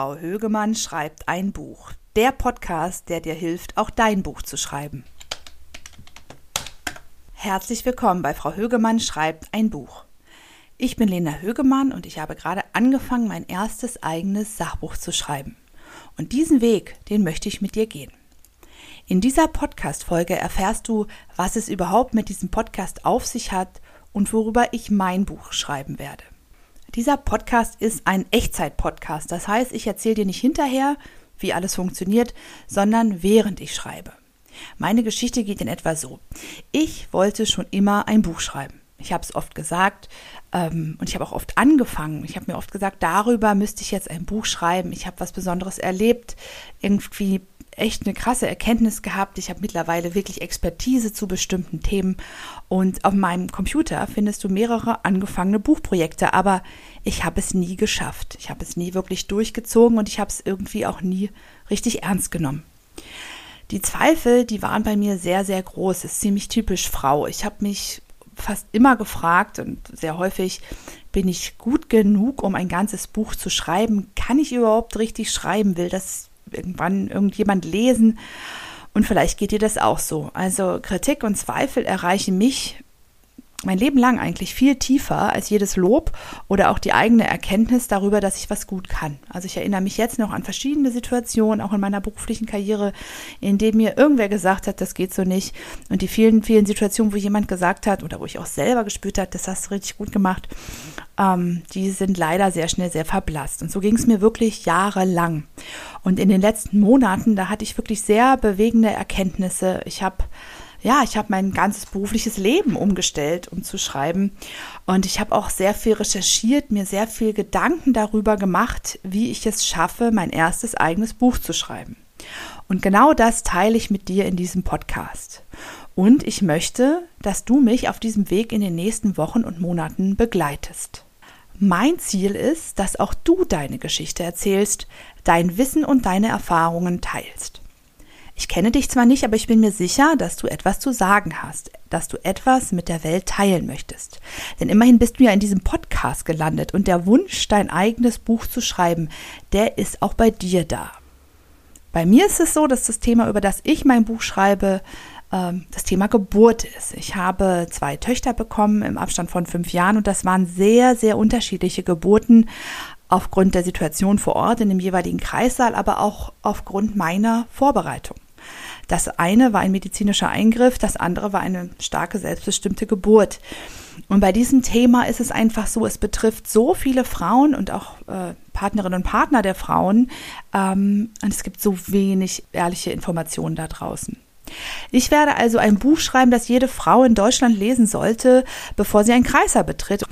Frau Högemann schreibt ein Buch. Der Podcast, der dir hilft, auch dein Buch zu schreiben. Herzlich willkommen bei Frau Högemann schreibt ein Buch. Ich bin Lena Högemann und ich habe gerade angefangen, mein erstes eigenes Sachbuch zu schreiben. Und diesen Weg, den möchte ich mit dir gehen. In dieser Podcast-Folge erfährst du, was es überhaupt mit diesem Podcast auf sich hat und worüber ich mein Buch schreiben werde. Dieser Podcast ist ein Echtzeit-Podcast. Das heißt, ich erzähle dir nicht hinterher, wie alles funktioniert, sondern während ich schreibe. Meine Geschichte geht in etwa so. Ich wollte schon immer ein Buch schreiben. Ich habe es oft gesagt ähm, und ich habe auch oft angefangen. Ich habe mir oft gesagt, darüber müsste ich jetzt ein Buch schreiben. Ich habe was Besonderes erlebt. Irgendwie echt eine krasse Erkenntnis gehabt. Ich habe mittlerweile wirklich Expertise zu bestimmten Themen und auf meinem Computer findest du mehrere angefangene Buchprojekte, aber ich habe es nie geschafft. Ich habe es nie wirklich durchgezogen und ich habe es irgendwie auch nie richtig ernst genommen. Die Zweifel, die waren bei mir sehr, sehr groß. Das ist ziemlich typisch Frau. Ich habe mich fast immer gefragt und sehr häufig, bin ich gut genug, um ein ganzes Buch zu schreiben? Kann ich überhaupt richtig schreiben? Will das irgendwann irgendjemand lesen. Und vielleicht geht dir das auch so. Also Kritik und Zweifel erreichen mich mein Leben lang eigentlich viel tiefer als jedes Lob oder auch die eigene Erkenntnis darüber, dass ich was gut kann. Also ich erinnere mich jetzt noch an verschiedene Situationen, auch in meiner beruflichen Karriere, in denen mir irgendwer gesagt hat, das geht so nicht. Und die vielen, vielen Situationen, wo jemand gesagt hat oder wo ich auch selber gespürt habe, das hast du richtig gut gemacht, ähm, die sind leider sehr schnell sehr verblasst. Und so ging es mir wirklich jahrelang. Und in den letzten Monaten, da hatte ich wirklich sehr bewegende Erkenntnisse. Ich habe ja, ich habe mein ganzes berufliches Leben umgestellt, um zu schreiben. Und ich habe auch sehr viel recherchiert, mir sehr viel Gedanken darüber gemacht, wie ich es schaffe, mein erstes eigenes Buch zu schreiben. Und genau das teile ich mit dir in diesem Podcast. Und ich möchte, dass du mich auf diesem Weg in den nächsten Wochen und Monaten begleitest. Mein Ziel ist, dass auch du deine Geschichte erzählst, dein Wissen und deine Erfahrungen teilst. Ich kenne dich zwar nicht, aber ich bin mir sicher, dass du etwas zu sagen hast, dass du etwas mit der Welt teilen möchtest. Denn immerhin bist du ja in diesem Podcast gelandet und der Wunsch, dein eigenes Buch zu schreiben, der ist auch bei dir da. Bei mir ist es so, dass das Thema, über das ich mein Buch schreibe, das Thema Geburt ist. Ich habe zwei Töchter bekommen im Abstand von fünf Jahren und das waren sehr, sehr unterschiedliche Geburten aufgrund der Situation vor Ort in dem jeweiligen Kreissaal, aber auch aufgrund meiner Vorbereitung. Das eine war ein medizinischer Eingriff, das andere war eine starke selbstbestimmte Geburt. Und bei diesem Thema ist es einfach so, es betrifft so viele Frauen und auch äh, Partnerinnen und Partner der Frauen. Ähm, und es gibt so wenig ehrliche Informationen da draußen. Ich werde also ein Buch schreiben, das jede Frau in Deutschland lesen sollte, bevor sie einen Kreiser betritt.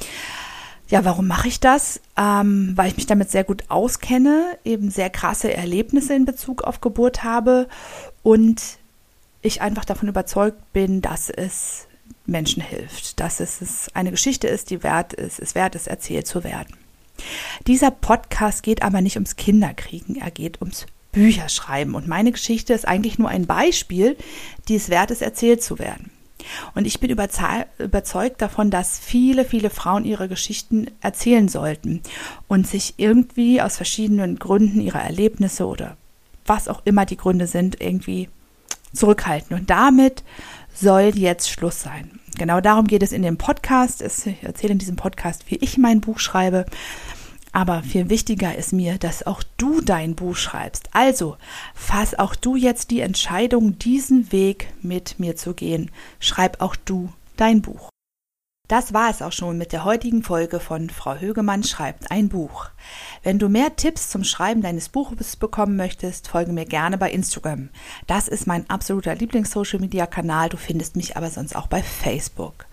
Ja, warum mache ich das? Ähm, weil ich mich damit sehr gut auskenne, eben sehr krasse Erlebnisse in Bezug auf Geburt habe und ich einfach davon überzeugt bin, dass es Menschen hilft, dass es eine Geschichte ist, die wert ist, es wert ist, erzählt zu werden. Dieser Podcast geht aber nicht ums Kinderkriegen, er geht ums Bücherschreiben und meine Geschichte ist eigentlich nur ein Beispiel, die es wert ist, erzählt zu werden. Und ich bin überzeugt davon, dass viele, viele Frauen ihre Geschichten erzählen sollten und sich irgendwie aus verschiedenen Gründen ihrer Erlebnisse oder was auch immer die Gründe sind, irgendwie zurückhalten. Und damit soll jetzt Schluss sein. Genau darum geht es in dem Podcast. Ich erzähle in diesem Podcast, wie ich mein Buch schreibe. Aber viel wichtiger ist mir, dass auch du dein Buch schreibst. Also fass auch du jetzt die Entscheidung, diesen Weg mit mir zu gehen. Schreib auch du dein Buch. Das war es auch schon mit der heutigen Folge von Frau Högemann schreibt ein Buch. Wenn du mehr Tipps zum Schreiben deines Buches bekommen möchtest, folge mir gerne bei Instagram. Das ist mein absoluter Lieblings-Social-Media-Kanal. Du findest mich aber sonst auch bei Facebook.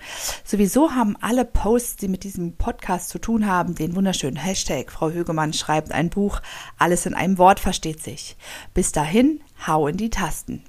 Sowieso haben alle Posts, die mit diesem Podcast zu tun haben, den wunderschönen Hashtag Frau Högemann schreibt ein Buch. Alles in einem Wort versteht sich. Bis dahin, hau in die Tasten.